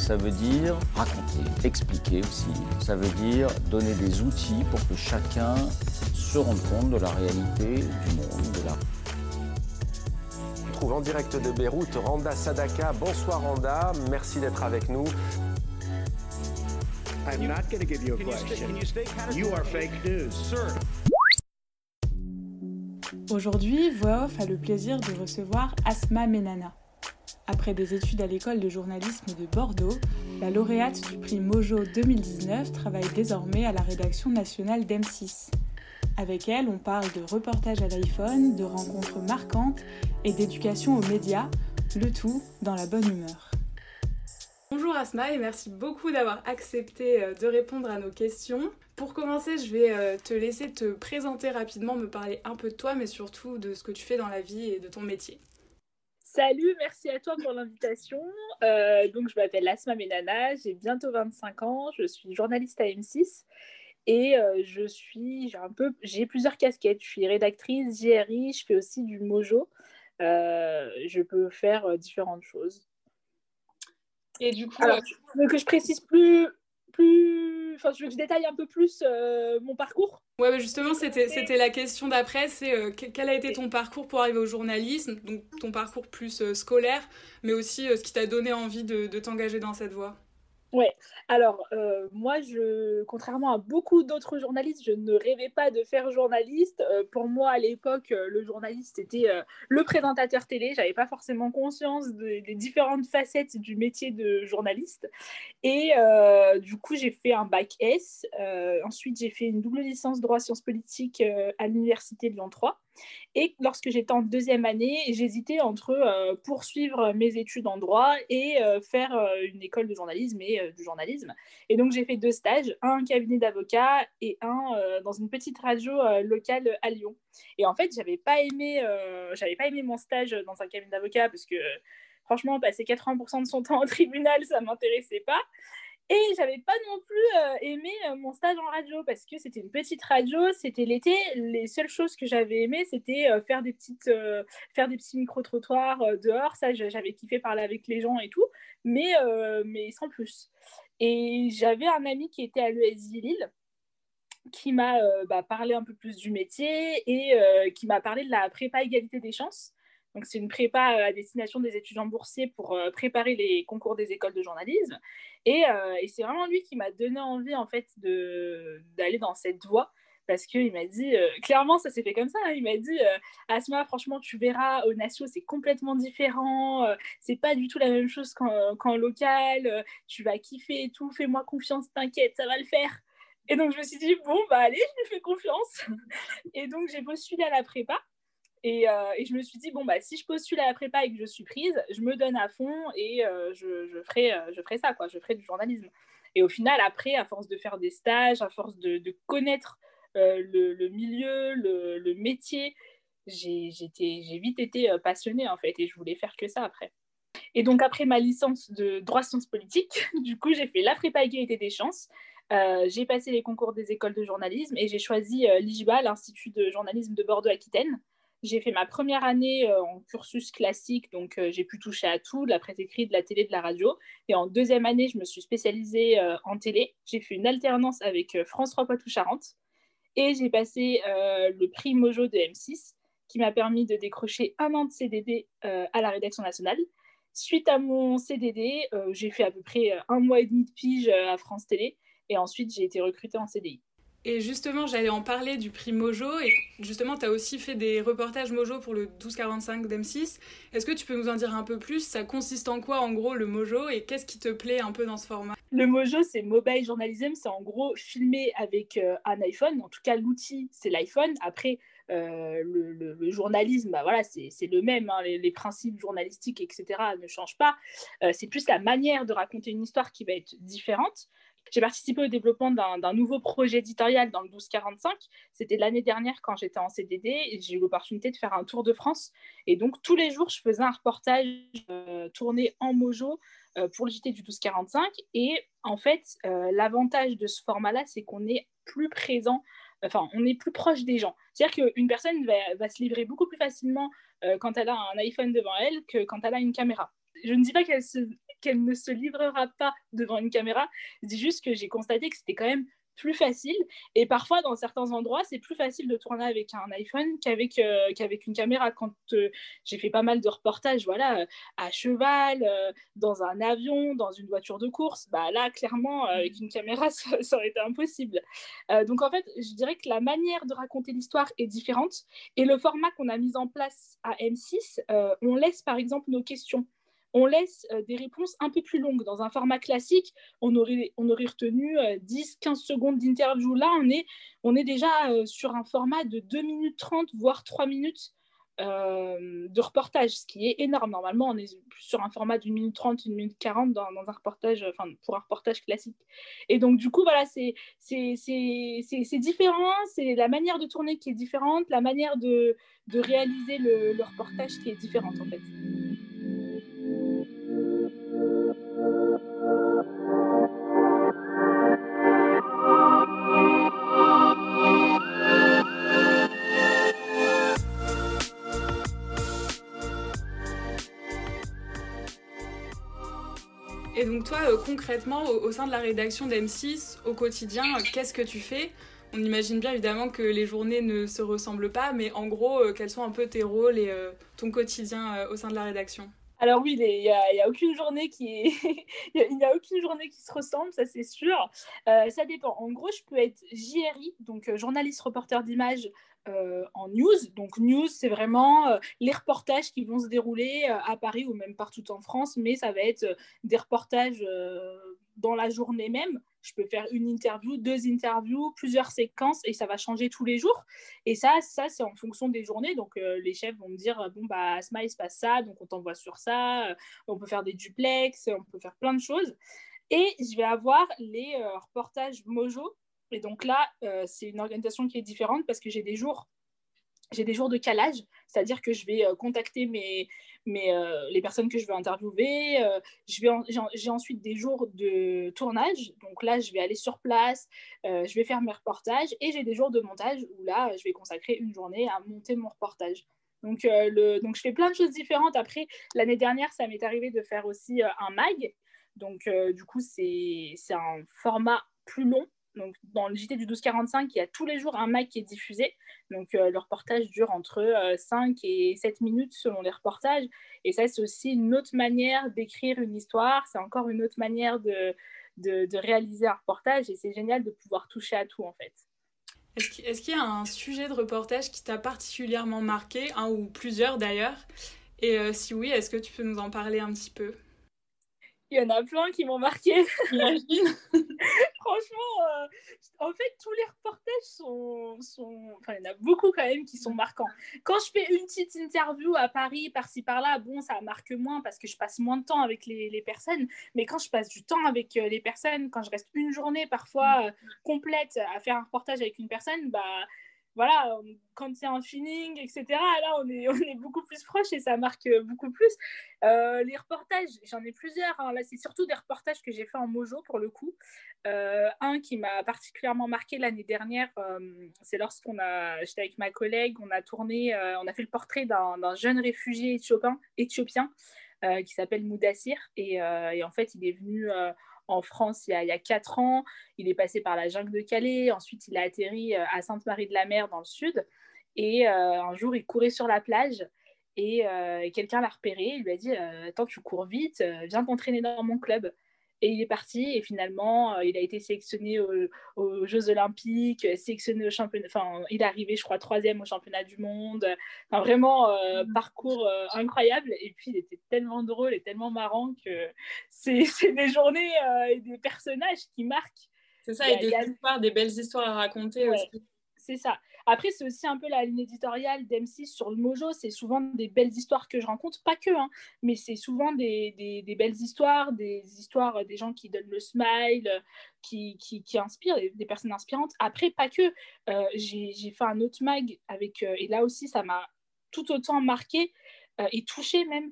ça veut dire raconter, expliquer aussi. Ça veut dire donner des outils pour que chacun se rende compte de la réalité du monde, de la On trouve en direct de Beyrouth Randa Sadaka. Bonsoir Randa, merci d'être avec nous. I'm not going to give you a question. You are fake news. Aujourd'hui, Voix Off a le plaisir de recevoir Asma Menana. Après des études à l'école de journalisme de Bordeaux, la lauréate du prix Mojo 2019 travaille désormais à la rédaction nationale d'M6. Avec elle, on parle de reportages à l'iPhone, de rencontres marquantes et d'éducation aux médias, le tout dans la bonne humeur. Bonjour Asma et merci beaucoup d'avoir accepté euh, de répondre à nos questions. Pour commencer, je vais euh, te laisser te présenter rapidement, me parler un peu de toi, mais surtout de ce que tu fais dans la vie et de ton métier. Salut, merci à toi pour l'invitation. Euh, donc, je m'appelle Asma Menana, j'ai bientôt 25 ans, je suis journaliste à M6 et euh, je suis, j'ai un peu, j'ai plusieurs casquettes. Je suis rédactrice, JRI, je fais aussi du mojo. Euh, je peux faire différentes choses. Et du coup, Alors, tu veux que je précise plus, plus, enfin, je veux que je détaille un peu plus mon parcours? Ouais, justement, c'était, c'était la question d'après, c'est euh, que- quel a été ton parcours pour arriver au journalisme, donc ton parcours plus euh, scolaire, mais aussi euh, ce qui t'a donné envie de, de t'engager dans cette voie? Ouais, alors euh, moi, je, contrairement à beaucoup d'autres journalistes, je ne rêvais pas de faire journaliste. Euh, pour moi, à l'époque, euh, le journaliste était le présentateur télé. J'avais pas forcément conscience des, différentes facettes du métier de journaliste. Et du coup, j'ai fait un bac S. Ensuite, j'ai fait une double licence droit sciences politiques à l'université Lyon 3. Et lorsque j'étais en deuxième année, j'hésitais entre euh, poursuivre mes études en droit et euh, faire euh, une école de journalisme et du journalisme. Et donc j'ai fait deux stages, un cabinet d'avocat et un dans une petite radio locale à Lyon. Et en fait, j'avais pas aimé, j'avais pas aimé mon stage dans un cabinet d'avocat parce que franchement, passer 80% de son temps au tribunal, ça m'intéressait pas. Et j'avais pas non plus euh, aimé euh, mon stage en radio parce que c'était une petite radio, c'était l'été. Les seules choses que j'avais aimé, c'était euh, faire des petites, faire des petits micro trottoirs dehors. Ça, j'a- j'avais kiffé parler avec les gens et tout, mais mais sans plus. Et j'avais un ami qui était à l'ESI Lille qui m'a bah, parlé un peu plus du métier et qui m'a parlé de la prépa égalité des chances. Donc, c'est une prépa euh, à destination des étudiants boursiers pour euh, préparer les concours des écoles de journalisme. Et, euh, et c'est vraiment lui qui m'a donné envie, en fait, d'aller dans cette voie. Parce qu'il m'a dit, clairement, ça s'est fait comme ça. hein. il m'a dit, Asma, franchement, tu verras, au Natio, c'est complètement différent. c'est pas du tout la même chose qu'en local. tu vas kiffer et tout. Fais-moi confiance, t'inquiète, ça va le faire. Et donc, je me suis dit, bon, bah allez, je lui fais confiance. et donc, j'ai postulé à la prépa. Et, euh, et je me suis dit, bon, bah, si je postule à la prépa et que je suis prise, je me donne à fond et euh, je, ferai, euh, je ferai ça, quoi. Je ferai du journalisme. Et au final, après, à force de faire des stages, à force de, connaître le, milieu, le, métier, j'ai vite été passionnée, en fait, et je voulais faire que ça après. Et donc, après ma licence de droit sciences politiques, du coup, j'ai fait la prépa égalité des chances. J'ai passé les concours des écoles de journalisme et j'ai choisi euh, l'IJBA, l'Institut de journalisme de Bordeaux-Aquitaine. J'ai fait ma première année euh, en cursus classique, donc euh, j'ai pu toucher à tout, de la presse écrite, de la télé, de la radio. Et en deuxième année, je me suis spécialisée euh, en télé. J'ai fait une alternance avec France 3 Poitou-Charentes. Et j'ai passé le prix Mojo de M6, qui m'a permis de décrocher un an de CDD à la rédaction nationale. Suite à mon CDD, j'ai fait à peu près un mois et demi de pige à France Télé. Et ensuite, j'ai été recrutée en CDI. Et justement, j'allais en parler du prix Mojo. Et justement, tu as aussi fait des reportages Mojo pour le 1245 d'M6. Est-ce que tu peux nous en dire un peu plus? Ça consiste en quoi, en gros, le Mojo? Et qu'est-ce qui te plaît un peu dans ce format? Le Mojo, c'est Mobile Journalism. C'est en gros filmé avec euh, un iPhone. En tout cas, l'outil, c'est l'iPhone. Après, euh, le, journalisme, bah voilà, c'est le même. Hein. les, principes journalistiques, etc., ne changent pas. Euh, c'est plus la manière de raconter une histoire qui va être différente. J'ai participé au développement d'un nouveau projet éditorial dans le 1245. C'était l'année dernière quand j'étais en CDD et j'ai eu l'opportunité de faire un tour de France. Et donc, tous les jours, je faisais un reportage euh, tourné en mojo euh, pour le JT du 1245. Et en fait, euh, l'avantage de ce format-là, c'est qu'on est plus présent, enfin, on est plus proche des gens. C'est-à-dire qu'une personne va, va, se livrer beaucoup plus facilement quand elle a un iPhone devant elle que quand elle a une caméra. Je ne dis pas qu'elle se qu'elle ne se livrera pas devant une caméra. Je dis juste que j'ai constaté que c'était quand même plus facile. Et parfois, dans certains endroits, c'est plus facile de tourner avec un iPhone qu'avec euh, qu'avec une caméra. Quand euh, j'ai fait pas mal de reportages, voilà, à cheval, euh, dans un avion, dans une voiture de course, bah là, clairement, avec une caméra, ça, ça aurait été impossible. donc, en fait, je dirais que la manière de raconter l'histoire est différente. Et le format qu'on a mis en place à M6, on laisse par exemple nos questions on laisse euh, des réponses un peu plus longues. Dans un format classique, on aurait, on aurait retenu 10-15 euh, secondes d'interview. Là, on est, on est déjà euh, sur un format de 2 minutes 30, voire 3 minutes de reportage, ce qui est énorme. Normalement, on est sur un format d'une minute 30, une minute 40 dans, un reportage, enfin, pour un reportage classique. Et donc, du coup, voilà, c'est différent, c'est la manière de tourner qui est différente, la manière de, de réaliser le, le reportage qui est différente, en fait. Et donc toi, euh, concrètement, au, sein de la rédaction d'M6, au quotidien, qu'est-ce que tu fais? On imagine bien évidemment que les journées ne se ressemblent pas, mais en gros, euh, quels sont un peu tes rôles et euh, ton quotidien au sein de la rédaction? Alors oui, il n'y a, aucune journée qui est... a, aucune journée qui se ressemble, ça c'est sûr. ça dépend. En gros, je peux être JRI, donc journaliste reporter d'image euh, en news. Donc news, c'est vraiment euh, les reportages qui vont se dérouler euh, à Paris ou même partout en France, mais ça va être des reportages dans la journée même. Je peux faire une interview, deux interviews, plusieurs séquences et ça va changer tous les jours. Et ça, ça c'est en fonction des journées. Donc les chefs vont me dire bon bah Asma il se passe ça, donc on t'envoie sur ça. on peut faire des duplex, on peut faire plein de choses. Et je vais avoir les reportages Mojo et donc là, euh, c'est une organisation qui est différente parce que j'ai des jours j'ai des jours de calage, c'est-à-dire que je vais euh, contacter mes, mes euh, les personnes que je veux interviewer. j'ai ensuite des jours de tournage, donc là, je vais aller sur place, je vais faire mes reportages, et j'ai des jours de montage où là, je vais consacrer une journée à monter mon reportage. Donc, le, donc je fais plein de choses différentes. Après, l'année dernière, ça m'est arrivé de faire aussi un mag. Donc, du coup, c'est un format plus long donc, dans le JT du 1245, il y a tous les jours un mag qui est diffusé. Donc, euh, le reportage dure entre 5 euh, et 7 minutes selon les reportages. Et ça, c'est aussi une autre manière d'écrire une histoire. C'est encore une autre manière de, de, réaliser un reportage. Et c'est génial de pouvoir toucher à tout, en fait. Est-ce qu'il y a un sujet de reportage qui t'a particulièrement marqué, un ou plusieurs d'ailleurs Et euh, si oui, est-ce que tu peux nous en parler un petit peu? Il y en a plein qui m'ont marqué. Franchement, euh, en fait, tous les reportages sont, Enfin, il y en a beaucoup quand même qui sont marquants. Quand je fais une petite interview à Paris, par-ci, par-là, bon, ça marque moins parce que je passe moins de temps avec les, les personnes. Mais quand je passe du temps avec euh, les personnes, quand je reste une journée parfois euh, complète à faire un reportage avec une personne, bah voilà, quand c'est un feeling, etc., là, on est, on est beaucoup plus proche et ça marque beaucoup plus. Euh, les reportages, j'en ai plusieurs. Hein. Là, c'est surtout des reportages que j'ai fait en mojo pour le coup. Euh, un qui m'a particulièrement marqué l'année dernière, euh, c'est lorsqu'on a, j'étais avec ma collègue, on a tourné, on a fait le portrait d'un jeune réfugié éthiopien, éthiopien qui s'appelle Moudassir. Et, en fait, il est venu en France il y, a, 4 ans. Il est passé par la jungle de Calais. Ensuite, il a atterri euh, à Sainte-Marie-de-la-Mer dans le sud. Et euh, un jour, il courait sur la plage et euh, quelqu'un l'a repéré. Il lui a dit Attends, tu cours vite, viens t'entraîner dans mon club. Et il est parti et finalement, euh, il a été sélectionné aux, Jeux Olympiques, sélectionné au championnat. Enfin, il est arrivé, je crois, troisième au championnat du monde. Enfin, vraiment, euh, mm. parcours euh, incroyable. Et puis, il était tellement drôle et tellement marrant que c'est des journées et des personnages qui marquent. C'est ça, et des, histoires, des belles histoires à raconter aussi. C'est ça. Après, c'est aussi un peu la ligne éditoriale d'M6 sur le Mojo. C'est souvent des belles histoires que je rencontre, pas que, hein, mais c'est souvent des, des, belles histoires, des histoires euh, des gens qui donnent le smile, euh, qui, qui, inspirent, des, personnes inspirantes. Après, pas que. Euh, j'ai fait un autre mag avec, et là aussi, ça m'a tout autant marqué et touché même.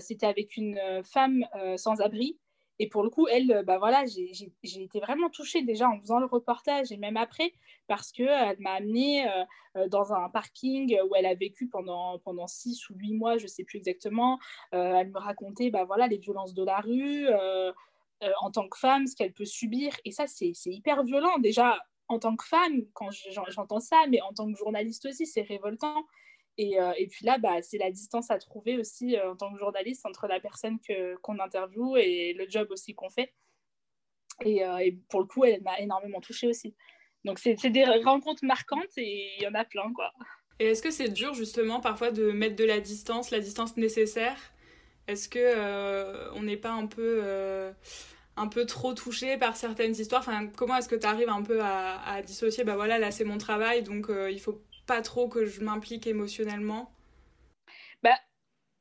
C'était avec une femme sans abri et pour le coup, elle, euh, bah voilà, j'ai été vraiment touchée déjà en faisant le reportage et même après, parce qu'elle m'a amenée euh, euh, dans un parking où elle a vécu pendant, pendant six ou huit mois, je ne sais plus exactement. elle me racontait bah voilà, les violences de la rue en tant que femme, ce qu'elle peut subir. Et ça, c'est hyper violent. Déjà, en tant que femme, quand j'entends ça, mais en tant que journaliste aussi, c'est révoltant. Euh, et, puis là, bah, c'est la distance à trouver aussi euh, en tant que journaliste entre la personne qu'on interviewe et le job aussi qu'on fait. Euh, et, pour le coup, elle m'a énormément touchée aussi. Donc, c'est des rencontres marquantes et il y en a plein, quoi. Et est-ce que c'est dur, justement, parfois de mettre de la distance, la distance nécessaire? Est-ce que on n'est pas un peu un peu trop touché par certaines histoires? Enfin, Comment est-ce que tu arrives un peu à, à, dissocier? Bah voilà, là c'est mon travail, donc il faut pas trop que je m'implique émotionnellement bah,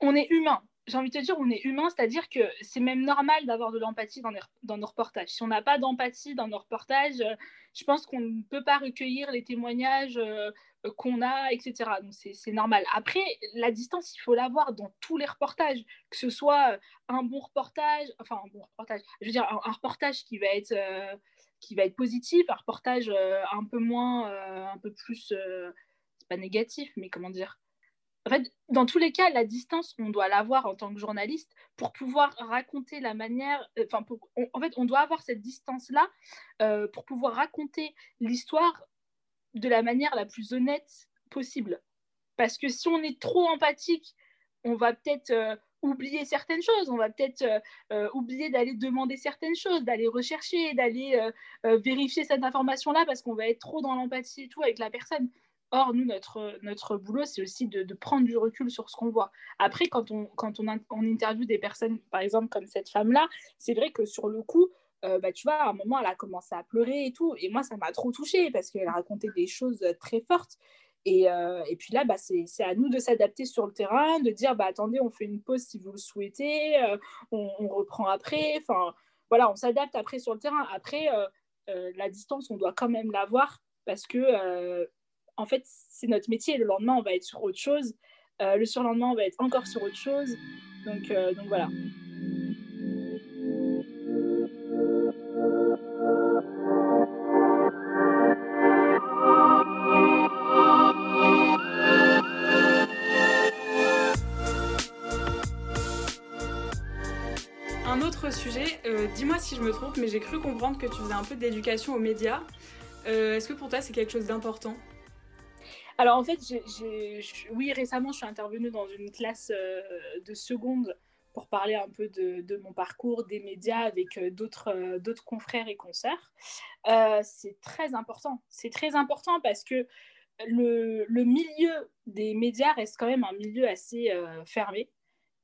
On est humain. J'ai envie de te dire, on est humain, c'est-à-dire que c'est même normal d'avoir de l'empathie dans, dans, nos reportages. Si on n'a pas d'empathie dans nos reportages, euh, je pense qu'on ne peut pas recueillir les témoignages euh, qu'on a, etc. Donc c'est normal. Après, la distance, il faut l'avoir dans tous les reportages, que ce soit un bon reportage, enfin un bon reportage, je veux dire un, reportage qui va être... Euh, qui va être positif, un reportage un peu moins, un peu plus négatif, mais comment dire en fait, dans tous les cas, la distance, on doit l'avoir en tant que journaliste pour pouvoir raconter la manière. Euh, enfin, en fait, on doit avoir cette distance-là euh, pour pouvoir raconter l'histoire de la manière la plus honnête possible. Parce que si on est trop empathique, on va peut-être euh, oublier certaines choses, on va peut-être oublier d'aller demander certaines choses, d'aller rechercher, d'aller vérifier cette information-là parce qu'on va être trop dans l'empathie et tout avec la personne. Or, nous, notre, notre boulot, c'est aussi de, prendre du recul sur ce qu'on voit. Après, quand on, quand on, on interviewe des personnes, par exemple, comme cette femme-là, c'est vrai que sur le coup, euh, bah, tu vois, à un moment, elle a commencé à pleurer et tout. Et moi, ça m'a trop touchée parce qu'elle racontait des choses très fortes. Et, euh, et puis là, bah, c'est à nous de s'adapter sur le terrain, de dire, bah, attendez, on fait une pause si vous le souhaitez, euh, on, on, reprend après. Enfin, voilà, on s'adapte après sur le terrain. Après, la distance, on doit quand même l'avoir parce que en fait, c'est notre métier. Le lendemain, on va être sur autre chose. Euh, le surlendemain, on va être encore sur autre chose. Donc, euh, voilà. Un autre sujet, euh, dis-moi si je me trompe, mais j'ai cru comprendre que tu faisais un peu d'éducation aux médias. Est-ce que pour toi c'est quelque chose d'important? Alors en fait, oui, récemment, je suis intervenue dans une classe euh, de seconde pour parler un peu de, mon parcours, des médias avec euh, euh, d'autres confrères et consoeurs. c'est très important. C'est très important parce que le, milieu des médias reste quand même un milieu assez fermé.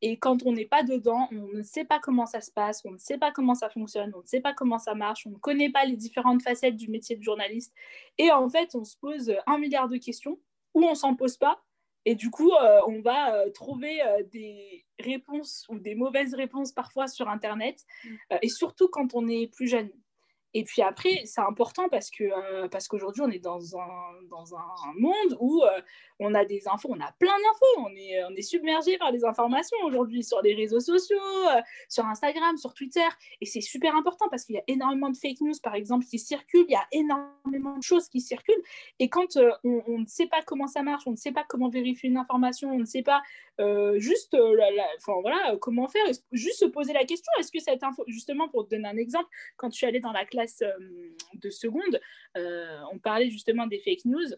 Et quand on n'est pas dedans, on ne sait pas comment ça se passe, on ne sait pas comment ça fonctionne, on ne sait pas comment ça marche, on ne connaît pas les différentes facettes du métier de journaliste. Et en fait, on se pose un milliard de questions ou on s'en pose pas. Et du coup, euh, on va euh, trouver euh, des réponses ou des mauvaises réponses parfois sur Internet, mm. et surtout quand on est plus jeune. Et puis après, c'est important parce que euh, parce qu'aujourd'hui, on est dans un, dans un monde où euh, on a des infos, on a plein d'infos, on est, on est submergé par les informations aujourd'hui sur les réseaux sociaux, euh, sur Instagram, sur Twitter. Et c'est super important parce qu'il y a énormément de fake news, par exemple, qui circulent, il y a énormément de choses qui circulent. Et quand on, ne sait pas comment ça marche, on ne sait pas comment vérifier une information, on ne sait pas juste enfin, voilà, comment faire, juste se poser la question, est-ce que cette info, justement, pour te donner un exemple, quand tu allais dans la classe euh, de seconde, euh, on parlait justement des fake news.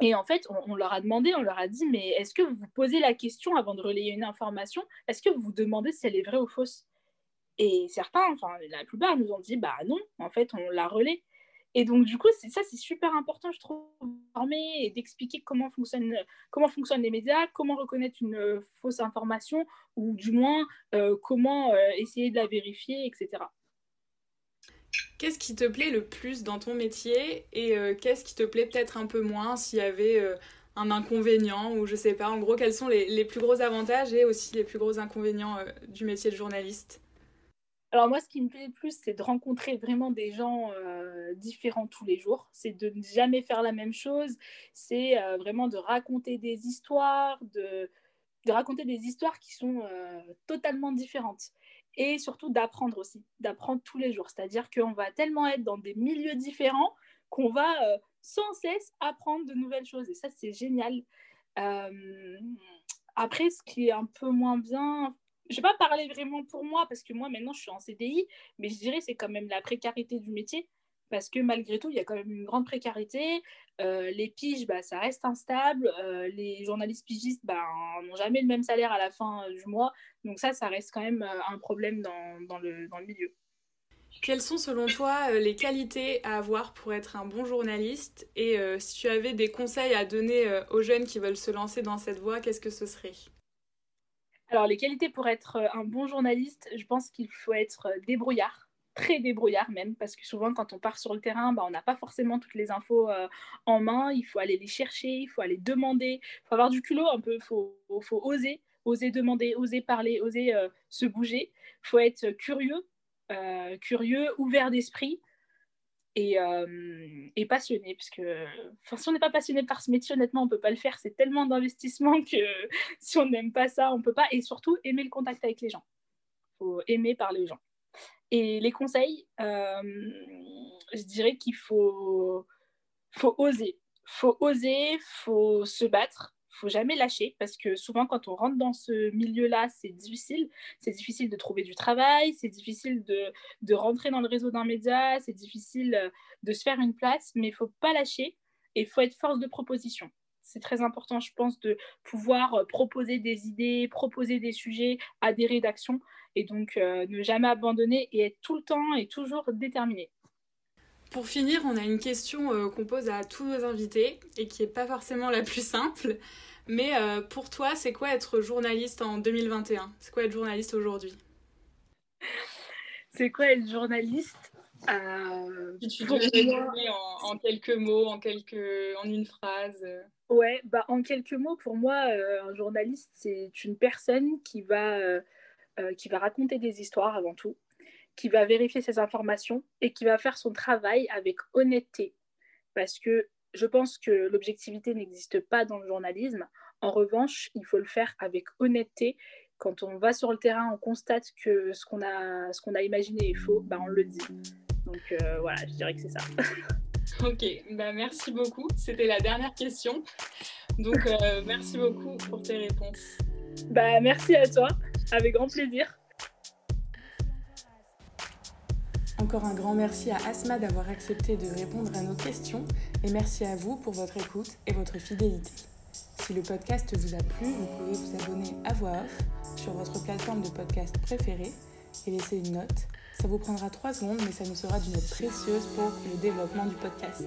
Et en fait, on, leur a demandé, on leur a dit, mais est-ce que vous posez la question avant de relayer une information? Est-ce que vous vous demandez si elle est vraie ou fausse? Et certains, enfin la plupart, nous ont dit bah non, en fait, on l'a relais. Et donc, du coup, ça, c'est super important, je trouve, et d'expliquer comment fonctionnent, comment fonctionnent les médias, comment reconnaître une euh, fausse information, ou du moins, comment essayer de la vérifier, etc. Qu'est-ce qui te plaît le plus dans ton métier et qu'est-ce qui te plaît peut-être un peu moins s'il y avait un inconvénient ou je sais pas, en gros, quels sont les, les, plus gros avantages et aussi les plus gros inconvénients du métier de journaliste? Alors moi, ce qui me plaît le plus, c'est de rencontrer vraiment des gens euh, différents tous les jours. C'est de ne jamais faire la même chose. C'est euh, vraiment de raconter des histoires, de, raconter des histoires qui sont euh, totalement différentes. Et surtout d'apprendre aussi, d'apprendre tous les jours. C'est-à-dire qu'on va tellement être dans des milieux différents qu'on va sans cesse apprendre de nouvelles choses. Et ça, c'est génial. après, ce qui est un peu moins bien, je vais pas parler vraiment pour moi parce que moi maintenant je suis en CDI, mais je dirais c'est quand même la précarité du métier parce que malgré tout il y a quand même une grande précarité. Euh, les piges, bah, ça reste instable. Euh, les journalistes pigistes bah, n'ont jamais le même salaire à la fin euh, du mois. Donc ça, ça reste quand même un problème dans, dans, le, dans le milieu. Quelles sont selon toi les qualités à avoir pour être un bon journaliste? Et si tu avais des conseils à donner aux jeunes qui veulent se lancer dans cette voie, qu'est-ce que ce serait? Alors, les qualités pour être un bon journaliste, je pense qu'il faut être débrouillard, très débrouillard même, parce que souvent, quand on part sur le terrain, bah, on n'a pas forcément toutes les infos euh, en main. Il faut aller les chercher, il faut aller demander, il faut avoir du culot un peu, il faut, faut, oser, oser demander, oser parler, oser se bouger. Il faut être curieux, curieux, ouvert d'esprit et, euh, et, passionné. Parce que si on n'est pas passionné par ce métier, honnêtement, on ne peut pas le faire. C'est tellement d'investissement que si on n'aime pas ça, on ne peut pas. Et surtout, aimer le contact avec les gens. Il faut aimer parler aux gens. Et les conseils, euh, je dirais qu'il faut, faut oser. faut oser, faut se battre, faut jamais lâcher parce que souvent quand on rentre dans ce milieu-là, c'est difficile. C'est difficile de trouver du travail, c'est difficile de, de, rentrer dans le réseau d'un média, c'est difficile euh, de se faire une place, mais il faut pas lâcher et il faut être force de proposition. C'est très important, je pense, de pouvoir euh, proposer des idées, proposer des sujets à des rédactions et donc euh, ne jamais abandonner et être tout le temps et toujours déterminé. Pour finir, on a une question qu'on pose à tous nos invités et qui n'est pas forcément la plus simple. Mais euh, pour toi, c'est quoi être journaliste en 2021 C'est quoi être journaliste aujourd'hui? C'est quoi être journaliste? Euh, tu devais en, en, quelques mots, en, quelques, en une phrase Ouais, bah, en quelques mots, pour moi, euh, un journaliste, c'est une personne qui va, euh, qui va raconter des histoires avant tout, qui va vérifier ses informations et qui va faire son travail avec honnêteté. Parce que je pense que l'objectivité n'existe pas dans le journalisme. En revanche, il faut le faire avec honnêteté. Quand on va sur le terrain, on constate que ce qu'on a, ce qu'on a imaginé est faux, bah on le dit. Donc euh, voilà, je dirais que c'est ça. ok, bah merci beaucoup. C'était la dernière question. Donc euh, merci beaucoup pour tes réponses. Bah merci à toi, avec grand plaisir. Encore un grand merci à Asma d'avoir accepté de répondre à nos questions et merci à vous pour votre écoute et votre fidélité. Si le podcast vous a plu, vous pouvez vous abonner à voix off sur votre plateforme de podcast préférée et laisser une note. Ça vous prendra 3 secondes, mais ça nous sera d'une aide précieuse pour le développement du podcast.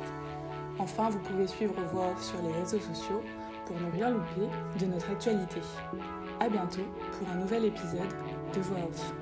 Enfin, vous pouvez suivre Voix Off sur les réseaux sociaux pour ne rien louper de notre actualité. A bientôt pour un nouvel épisode de Voix Off.